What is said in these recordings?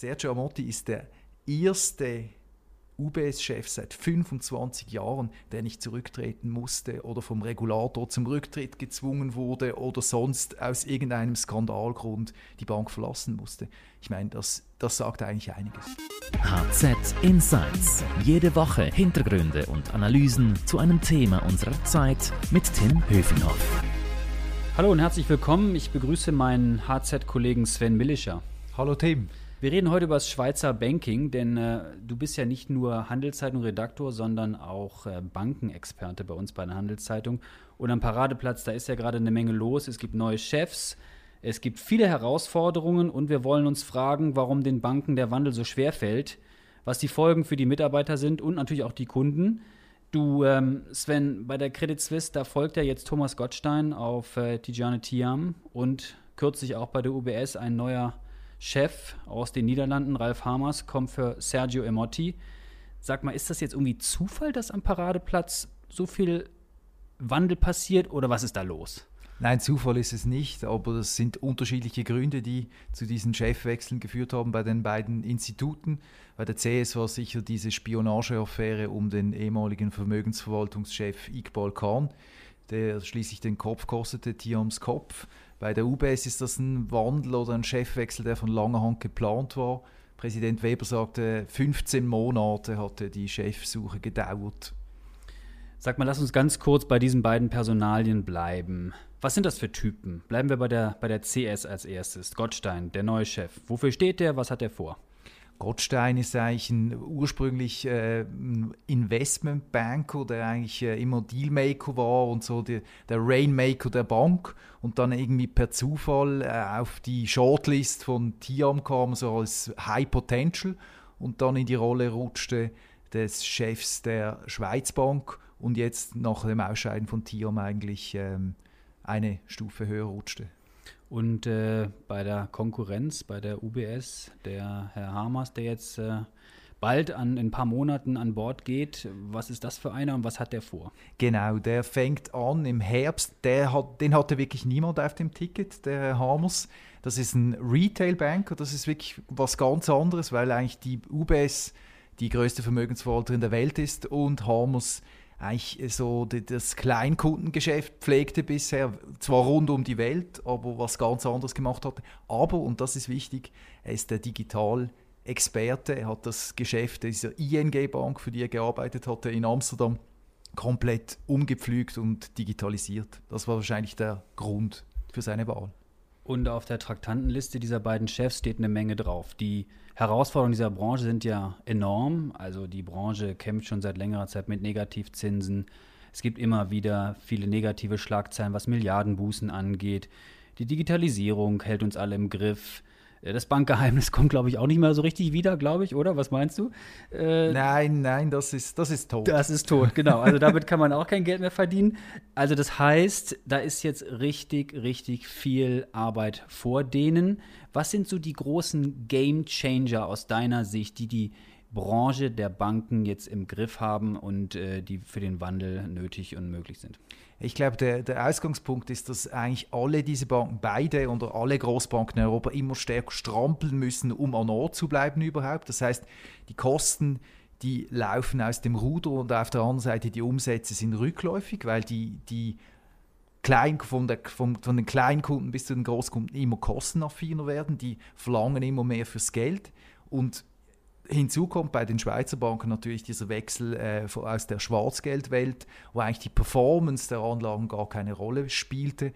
Sergio Amotti ist der erste UBS-Chef seit 25 Jahren, der nicht zurücktreten musste oder vom Regulator zum Rücktritt gezwungen wurde oder sonst aus irgendeinem Skandalgrund die Bank verlassen musste. Ich meine, das, das sagt eigentlich einiges. HZ Insights. Jede Woche Hintergründe und Analysen zu einem Thema unserer Zeit mit Tim Höfinghoff. Hallo und herzlich willkommen. Ich begrüße meinen HZ-Kollegen Sven Millischer. Hallo Tim. Wir reden heute über das Schweizer Banking, denn äh, du bist ja nicht nur Handelszeitung-Redaktor, sondern auch äh, Bankenexperte bei uns bei der Handelszeitung. Und am Paradeplatz, da ist ja gerade eine Menge los. Es gibt neue Chefs, es gibt viele Herausforderungen und wir wollen uns fragen, warum den Banken der Wandel so schwer fällt, was die Folgen für die Mitarbeiter sind und natürlich auch die Kunden. Du, ähm, Sven, bei der Credit Suisse, da folgt ja jetzt Thomas Gottstein auf äh, Tijane Tiam und kürzlich auch bei der UBS ein neuer Chef aus den Niederlanden, Ralf Hamers, kommt für Sergio Emotti. Sag mal, ist das jetzt irgendwie Zufall, dass am Paradeplatz so viel Wandel passiert oder was ist da los? Nein, Zufall ist es nicht, aber das sind unterschiedliche Gründe, die zu diesen Chefwechseln geführt haben bei den beiden Instituten. Bei der CS war sicher diese Spionageaffäre um den ehemaligen Vermögensverwaltungschef Iqbal Khan, der schließlich den Kopf kostete, Tiams Kopf. Bei der UBS ist das ein Wandel oder ein Chefwechsel, der von langer Hand geplant war. Präsident Weber sagte, 15 Monate hatte die Chefsuche gedauert. Sag mal, lass uns ganz kurz bei diesen beiden Personalien bleiben. Was sind das für Typen? Bleiben wir bei der, bei der CS als erstes. Gottstein, der neue Chef. Wofür steht der? Was hat er vor? Gottstein ist eigentlich ursprünglich äh, ein Investmentbanker, der eigentlich äh, immer Dealmaker war und so die, der Rainmaker der Bank und dann irgendwie per Zufall äh, auf die Shortlist von Tiam kam, so als High Potential und dann in die Rolle rutschte des Chefs der Schweizbank und jetzt nach dem Ausscheiden von Tiam eigentlich ähm, eine Stufe höher rutschte. Und äh, bei der Konkurrenz, bei der UBS, der Herr Hamers, der jetzt äh, bald an, in ein paar Monaten an Bord geht, was ist das für einer und was hat der vor? Genau, der fängt an im Herbst. Der hat, den hatte wirklich niemand auf dem Ticket, der Herr Hamers. Das ist ein Retail-Banker, das ist wirklich was ganz anderes, weil eigentlich die UBS die größte Vermögensverwalterin der Welt ist und Hamers eigentlich so das Kleinkundengeschäft pflegte bisher, zwar rund um die Welt, aber was ganz anderes gemacht hatte. Aber, und das ist wichtig, er ist der Digital-Experte. Er hat das Geschäft dieser ING Bank, für die er gearbeitet hatte, in Amsterdam komplett umgepflügt und digitalisiert. Das war wahrscheinlich der Grund für seine Wahl. Und auf der Traktantenliste dieser beiden Chefs steht eine Menge drauf. Die Herausforderungen dieser Branche sind ja enorm. Also die Branche kämpft schon seit längerer Zeit mit Negativzinsen. Es gibt immer wieder viele negative Schlagzeilen, was Milliardenbußen angeht. Die Digitalisierung hält uns alle im Griff. Äh, das Bankgeheimnis kommt, glaube ich, auch nicht mehr so richtig wieder, glaube ich, oder? Was meinst du? Äh, nein, nein, das ist, das ist tot. Das ist tot, genau. Also damit kann man auch kein Geld mehr verdienen. Also das heißt, da ist jetzt richtig, richtig viel Arbeit vor denen. Was sind so die großen Game Changer aus deiner Sicht, die die Branche der Banken jetzt im Griff haben und äh, die für den Wandel nötig und möglich sind? Ich glaube, der, der Ausgangspunkt ist, dass eigentlich alle diese Banken, beide oder alle Großbanken in Europa immer stärker strampeln müssen, um an Ort zu bleiben überhaupt. Das heißt, die Kosten, die laufen aus dem Ruder und auf der anderen Seite die Umsätze sind rückläufig, weil die, die Klein, von, der, von, von den Kleinkunden bis zu den Großkunden immer kostenaffiner werden, die verlangen immer mehr fürs Geld und Hinzu kommt bei den Schweizer Banken natürlich dieser Wechsel äh, aus der Schwarzgeldwelt, wo eigentlich die Performance der Anlagen gar keine Rolle spielte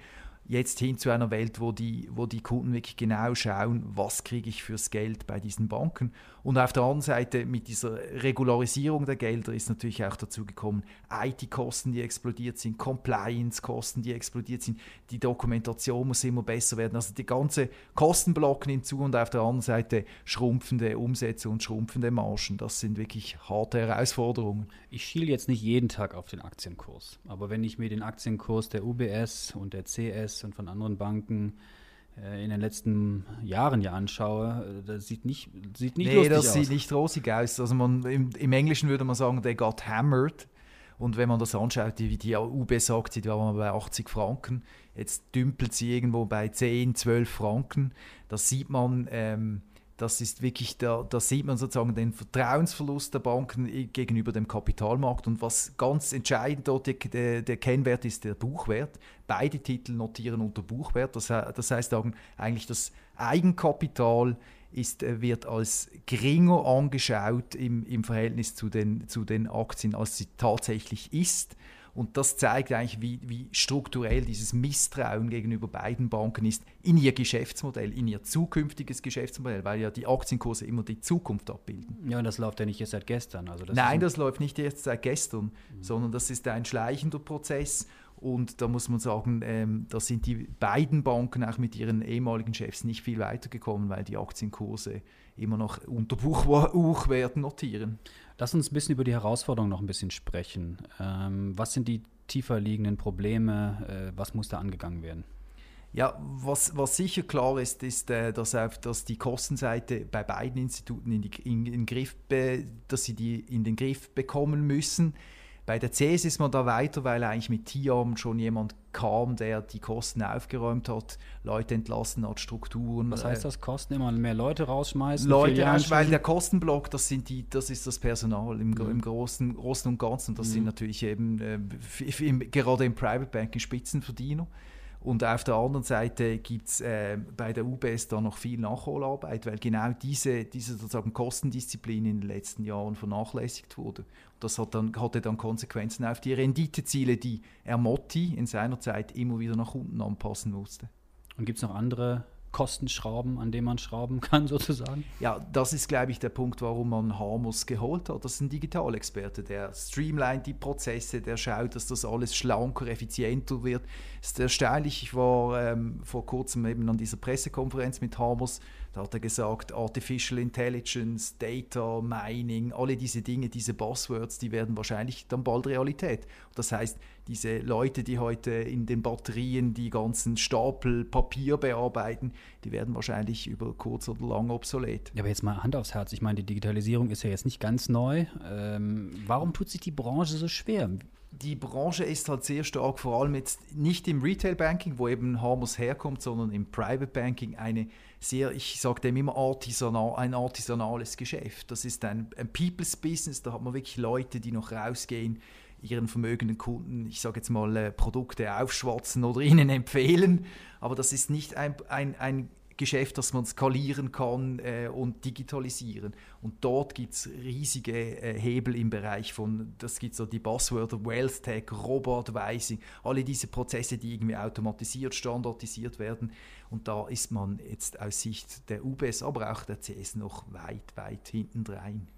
jetzt hin zu einer Welt, wo die, wo die Kunden wirklich genau schauen, was kriege ich fürs Geld bei diesen Banken. Und auf der anderen Seite mit dieser Regularisierung der Gelder ist natürlich auch dazu gekommen, IT-Kosten, die explodiert sind, Compliance-Kosten, die explodiert sind, die Dokumentation muss immer besser werden. Also die ganze Kostenblocken hinzu und auf der anderen Seite schrumpfende Umsätze und schrumpfende Margen. Das sind wirklich harte Herausforderungen. Ich schiele jetzt nicht jeden Tag auf den Aktienkurs, aber wenn ich mir den Aktienkurs der UBS und der CS UBS und von anderen Banken äh, in den letzten Jahren ja anschaue, äh, das sieht nicht, sieht nicht nee, lustig das aus. sieht nicht rosig aus. Also man, im, im, Englischen würde man sagen, they got hammered. Und wenn man das anschaut, wie die UBS-Aktie, die war bei 80 Franken, jetzt dümpelt sie irgendwo bei 10, 12 Franken. Das sieht man, ähm, das ist wirklich, da, da sieht man sozusagen den Vertrauensverlust der Banken gegenüber dem Kapitalmarkt. Und was ganz entscheidend dort der, der Kennwert ist, der Buchwert. Beide Titel notieren unter Buchwert. Das, das heißt eigentlich, das Eigenkapital ist, äh, wird als geringer angeschaut im, im Verhältnis zu den, zu den Aktien, als sie tatsächlich ist. Und das zeigt eigentlich, wie, wie strukturell dieses Misstrauen gegenüber beiden Banken ist in ihr Geschäftsmodell, in ihr zukünftiges Geschäftsmodell, weil ja die Aktienkurse immer die Zukunft abbilden. Ja, und das läuft ja nicht erst seit gestern. Also das Nein, das läuft nicht erst seit gestern, mhm. sondern das ist ein schleichender Prozess. Und da muss man sagen, ähm, da sind die beiden Banken auch mit ihren ehemaligen Chefs nicht viel weitergekommen, weil die Aktienkurse immer noch unter Buchwerten notieren. Lass uns ein bisschen über die Herausforderungen noch ein bisschen sprechen. Ähm, was sind die tiefer liegenden Probleme? Äh, was muss da angegangen werden? Ja, was, was sicher klar ist, ist, äh, dass, auf, dass die Kostenseite bei beiden Instituten in, die, in, in Griff, dass sie die in den Griff bekommen müssen. Bei der CS ist man da weiter, weil eigentlich mit TIAM schon jemand kam, der die Kosten aufgeräumt hat, Leute entlassen hat, Strukturen. Was heißt äh, das? Kosten immer mehr Leute rausschmeißen? Leute rausschmeißen, weil der Kostenblock, das sind die, das ist das Personal im, mhm. im Großen, Großen und Ganzen. Das mhm. sind natürlich eben äh, gerade im Private Banking Spitzenverdiener. Und auf der anderen Seite gibt es äh, bei der UBS da noch viel Nachholarbeit, weil genau diese, diese sozusagen Kostendisziplin in den letzten Jahren vernachlässigt wurde. Und das hat dann, hatte dann Konsequenzen auf die Renditeziele, die Ermotti in seiner Zeit immer wieder nach unten anpassen musste. Und gibt es noch andere Kostenschrauben, an denen man schrauben kann, sozusagen? Ja, das ist, glaube ich, der Punkt, warum man Harmus geholt hat. Das ist ein Digitalexperte, der streamlined die Prozesse, der schaut, dass das alles schlanker, effizienter wird. Es ist erstaunlich, ich war ähm, vor kurzem eben an dieser Pressekonferenz mit Harmus da hat er gesagt, Artificial Intelligence, Data Mining, alle diese Dinge, diese Buzzwords, die werden wahrscheinlich dann bald Realität. Das heißt, diese Leute, die heute in den Batterien die ganzen Stapel Papier bearbeiten, die werden wahrscheinlich über kurz oder lang obsolet. Ja, aber jetzt mal Hand aufs Herz. Ich meine, die Digitalisierung ist ja jetzt nicht ganz neu. Ähm, warum tut sich die Branche so schwer? die Branche ist halt sehr stark, vor allem jetzt nicht im Retail Banking, wo eben Harmos herkommt, sondern im Private Banking eine sehr, ich sage dem immer artisanal, ein artisanales Geschäft. Das ist ein, ein People's Business, da hat man wirklich Leute, die noch rausgehen, ihren vermögenden Kunden, ich sage jetzt mal, äh, Produkte aufschwatzen oder ihnen empfehlen. Aber das ist nicht ein, ein, ein Geschäft, das man skalieren kann äh, und digitalisieren. Und dort gibt es riesige äh, Hebel im Bereich von, das gibt so die Buzzwörter Wealth Tech, Robotweising, alle diese Prozesse, die irgendwie automatisiert, standardisiert werden. Und da ist man jetzt aus Sicht der UBS, aber auch der CS noch weit, weit hintendrein.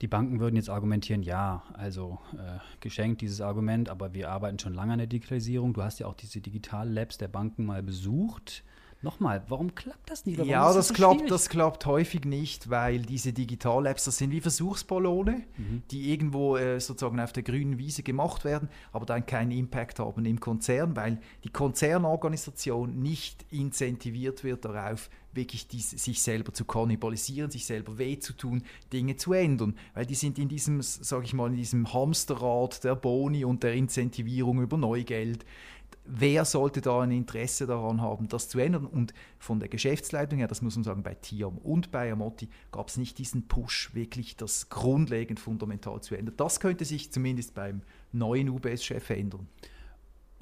Die Banken würden jetzt argumentieren, ja, also äh, geschenkt dieses Argument, aber wir arbeiten schon lange an der Digitalisierung. Du hast ja auch diese Digital-Labs der Banken mal besucht. Nochmal, warum klappt das nicht? Warum ja, das, so klappt, das klappt häufig nicht, weil diese Digital-Apps, das sind wie Versuchsballone, mhm. die irgendwo äh, sozusagen auf der grünen Wiese gemacht werden, aber dann keinen Impact haben im Konzern, weil die Konzernorganisation nicht incentiviert wird darauf, wirklich dies, sich selber zu kannibalisieren, sich selber weh zu tun, Dinge zu ändern. Weil die sind in diesem, sage ich mal, in diesem Hamsterrad der Boni und der Incentivierung über Neugeld wer sollte da ein Interesse daran haben, das zu ändern? Und von der Geschäftsleitung her, das muss man sagen, bei Tiam und bei Amotti gab es nicht diesen Push, wirklich das grundlegend fundamental zu ändern. Das könnte sich zumindest beim neuen UBS-Chef ändern.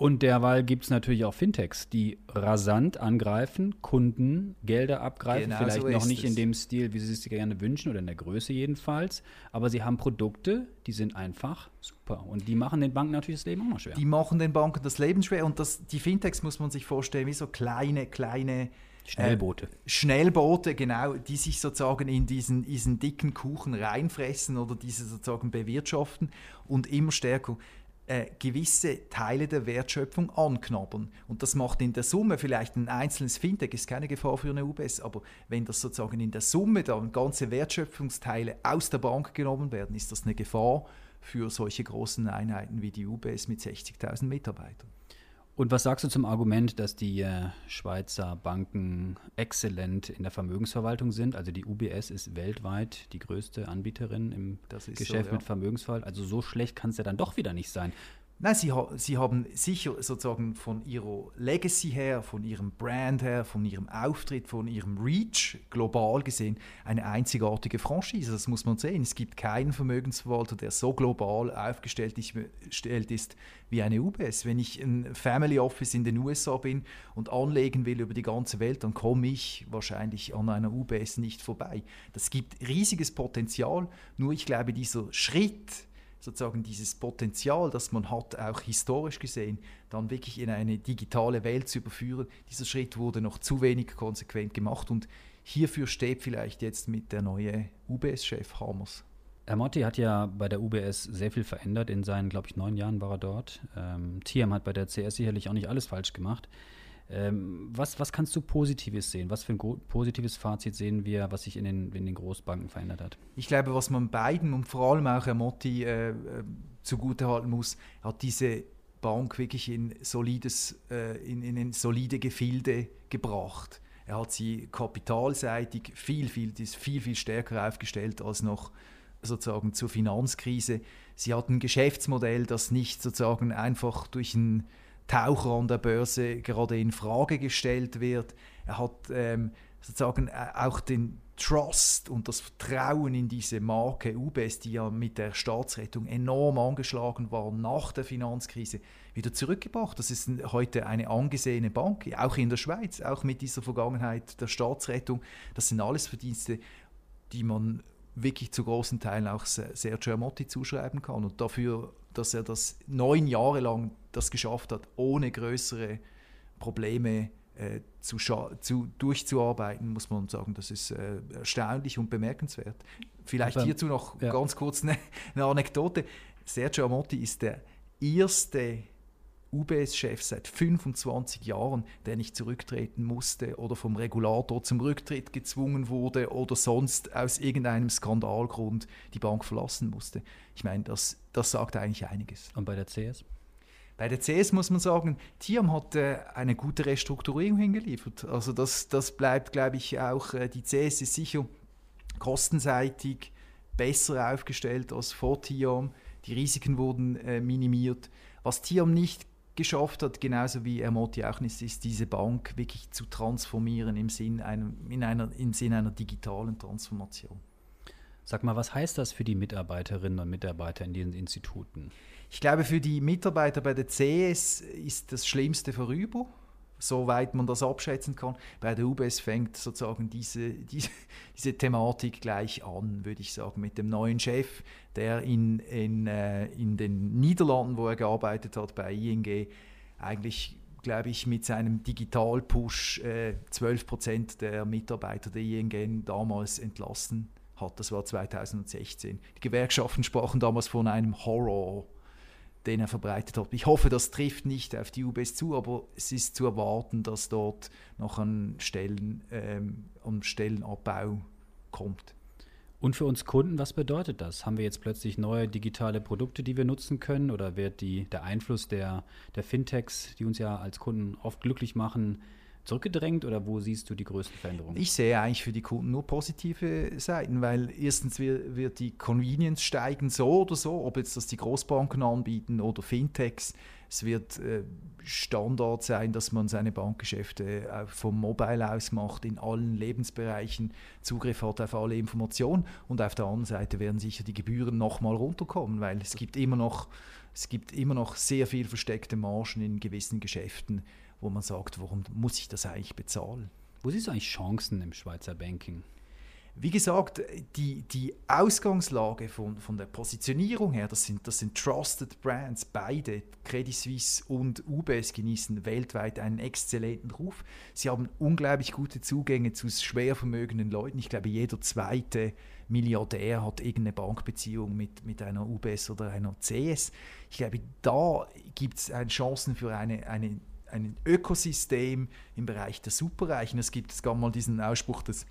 Und derweil gibt es natürlich auch Fintechs, die rasant angreifen, Kunden Gelder abgreifen, genau vielleicht so noch nicht es. in dem Stil, wie sie es gerne wünschen oder in der Größe jedenfalls, aber sie haben Produkte, die sind einfach super und die machen den Banken natürlich das Leben auch mal schwer. Die machen den Banken das Leben schwer und das, die Fintechs muss man sich vorstellen wie so kleine, kleine Schnellboote. Äh, Schnellboote, genau, die sich sozusagen in diesen, diesen dicken Kuchen reinfressen oder diese sozusagen bewirtschaften und immer stärker äh, gewisse Teile der Wertschöpfung anknabbern. Und das macht in der Summe vielleicht ein einzelnes Fintech, ist keine Gefahr für eine UBS, aber wenn das sozusagen in der Summe dann ganze Wertschöpfungsteile aus der Bank genommen werden, ist das eine Gefahr für solche großen Einheiten wie die UBS mit 60.000 Mitarbeitern. Und was sagst du zum Argument, dass die äh, Schweizer Banken exzellent in der Vermögensverwaltung sind? Also die UBS ist weltweit die größte Anbieterin im Geschäft so, ja. mit Vermögensverwaltung. Also so schlecht kann es ja dann doch wieder nicht sein. Nein, sie, sie haben sicher sozusagen von ihrer Legacy her, von ihrem Brand her, von ihrem Auftritt, von ihrem Reach global gesehen eine einzigartige Franchise. Das muss man sehen. Es gibt keinen Vermögensverwalter, der so global aufgestellt ist wie eine UBS. Wenn ich ein Family Office in den USA bin und anlegen will über die ganze Welt, dann komme ich wahrscheinlich an einer UBS nicht vorbei. Das gibt riesiges Potenzial. Nur ich glaube, dieser Schritt, sozusagen dieses Potenzial, das man hat, auch historisch gesehen, dann wirklich in eine digitale Welt zu überführen, dieser Schritt wurde noch zu wenig konsequent gemacht und hierfür steht vielleicht jetzt mit der neue UBS-Chef Hammers. Herr Motti hat ja bei der UBS sehr viel verändert. In seinen, glaube ich, neun Jahren war er dort. Ähm, Tiam hat bei der CS sicherlich auch nicht alles falsch gemacht. Ähm, was, was kannst du Positives sehen? Was für ein positives Fazit sehen wir, was sich in den, in den Großbanken verändert hat? Ich glaube, was man beiden und vor allem auch Herr Motti äh, äh, zugutehalten muss, hat diese Bank wirklich in, solides, äh, in, in, in solide Gefilde gebracht. Er hat sie kapitalseitig viel, viel, viel, viel stärker aufgestellt als noch sozusagen zur Finanzkrise. Sie hat ein Geschäftsmodell, das nicht sozusagen einfach durch ein Taucher an der Börse gerade in Frage gestellt wird. Er hat ähm, sozusagen äh, auch den Trust und das Vertrauen in diese Marke UBS, die ja mit der Staatsrettung enorm angeschlagen war nach der Finanzkrise, wieder zurückgebracht. Das ist heute eine angesehene Bank, auch in der Schweiz, auch mit dieser Vergangenheit der Staatsrettung. Das sind alles Verdienste, die man wirklich zu großen Teilen auch Sergio Amotti zuschreiben kann. Und dafür, dass er das neun Jahre lang das geschafft hat, ohne größere Probleme äh, zu, zu, durchzuarbeiten, muss man sagen, das ist äh, erstaunlich und bemerkenswert. Vielleicht Aber, hierzu noch ja. ganz kurz eine, eine Anekdote. Sergio Amotti ist der erste UBS-Chef seit 25 Jahren, der nicht zurücktreten musste oder vom Regulator zum Rücktritt gezwungen wurde oder sonst aus irgendeinem Skandalgrund die Bank verlassen musste. Ich meine, das, das sagt eigentlich einiges. Und bei der CS? Bei der CS muss man sagen, Tiam hat äh, eine gute Restrukturierung hingeliefert. Also das, das bleibt, glaube ich, auch, äh, die CS ist sicher kostenseitig besser aufgestellt als vor Tiam. Die Risiken wurden äh, minimiert. Was Tiam nicht geschafft hat, genauso wie Ermoti auch nicht, ist diese Bank wirklich zu transformieren im Sinn einer, in einer, im Sinn einer digitalen Transformation. Sag mal, was heißt das für die Mitarbeiterinnen und Mitarbeiter in diesen Instituten? Ich glaube, für die Mitarbeiter bei der CS ist das Schlimmste vorüber soweit man das abschätzen kann. Bei der UBS fängt sozusagen diese, diese, diese Thematik gleich an, würde ich sagen, mit dem neuen Chef, der in, in, äh, in den Niederlanden, wo er gearbeitet hat, bei ING, eigentlich glaube ich, mit seinem Digital-Push äh, 12 Prozent der Mitarbeiter der ING damals entlassen hat. Das war 2016. Die Gewerkschaften sprachen damals von einem Horror den er verbreitet hat. Ich hoffe, das trifft nicht auf die UBS zu, aber es ist zu erwarten, dass dort noch an Stellen, ähm, Stellenabbau kommt. Und für uns Kunden, was bedeutet das? Haben wir jetzt plötzlich neue digitale Produkte, die wir nutzen können? Oder wird die, der Einfluss der, der Fintechs, die uns ja als Kunden oft glücklich machen, zurückgedrängt oder wo siehst du die größten Veränderungen? Ich sehe eigentlich für die Kunden nur positive Seiten, weil erstens wird, die Convenience steigen, so oder so, ob jetzt das die Großbanken anbieten oder Fintechs. Es wird äh, Standard sein, dass man seine Bankgeschäfte äh, vom Mobile aus macht, in allen Lebensbereichen Zugriff hat auf alle Informationen. Und auf der anderen Seite werden sicher die Gebühren nochmal runterkommen, weil es gibt immer noch, es gibt immer noch sehr viel versteckte Margen in gewissen Geschäften, wo man sagt, warum muss ich das eigentlich bezahlen? Wo du eigentlich Chancen im Schweizer Banking? Wie gesagt, die, die Ausgangslage von, von der Positionierung her, das sind, das sind Trusted Brands. Beide, Credit Suisse und UBS, genießen weltweit einen exzellenten Ruf. Sie haben unglaublich gute Zugänge zu schwer vermögenden Leuten. Ich glaube, jeder zweite Milliardär hat irgendeine Bankbeziehung mit, mit einer UBS oder einer CS. Ich glaube, da gibt es Chancen für eine, eine ein Ökosystem im Bereich der Superreichen. Es gibt es gab mal diesen Ausspruch des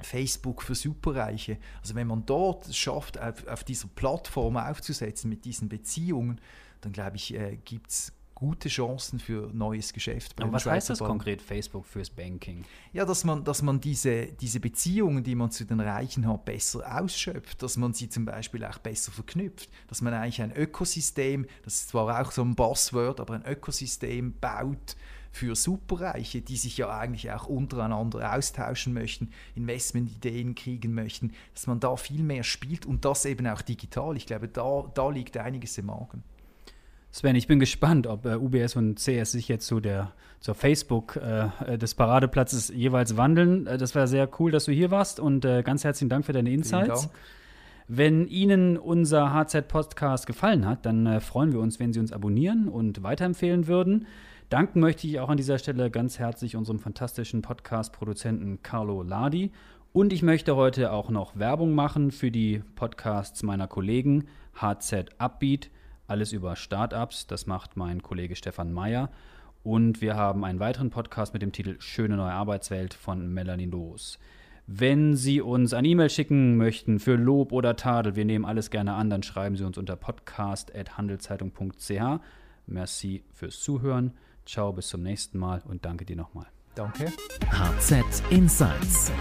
Facebook für Superreiche. Also wenn man dort schafft, auf, auf dieser Plattform aufzusetzen mit diesen Beziehungen, dann glaube ich, äh, gibt es gute Chancen für neues Geschäft. Aber was heißt das Bank. konkret, Facebook fürs Banking? Ja, dass man, dass man diese, diese Beziehungen, die man zu den Reichen hat, besser ausschöpft, dass man sie zum Beispiel auch besser verknüpft, dass man eigentlich ein Ökosystem, das ist zwar auch so ein Buzzword, aber ein Ökosystem baut, für Superreiche, die sich ja eigentlich auch untereinander austauschen möchten, Investmentideen kriegen möchten, dass man da viel mehr spielt und das eben auch digital. Ich glaube, da, da liegt einiges im Magen. Sven, ich bin gespannt, ob äh, UBS und CS sich jetzt zu der, zur Facebook äh, des Paradeplatzes jeweils wandeln. Äh, das war sehr cool, dass du hier warst und äh, ganz herzlichen Dank für deine Insights. Wenn Ihnen unser HZ-Podcast gefallen hat, dann äh, freuen wir uns, wenn Sie uns abonnieren und weiterempfehlen würden. Danken möchte ich auch an dieser Stelle ganz herzlich unserem fantastischen Podcast-Produzenten Carlo Ladi. Und ich möchte heute auch noch Werbung machen für die Podcasts meiner Kollegen HZ Upbeat, alles über Startups, das macht mein Kollege Stefan Meyer. Und wir haben einen weiteren Podcast mit dem Titel Schöne neue Arbeitswelt von Melanie Loos. Wenn Sie uns eine E-Mail schicken möchten für Lob oder Tadel, wir nehmen alles gerne an, dann schreiben Sie uns unter podcast.handelszeitung.ch. Merci fürs Zuhören. Ciao, bis zum nächsten Mal und danke dir nochmal. Danke. HZ Insights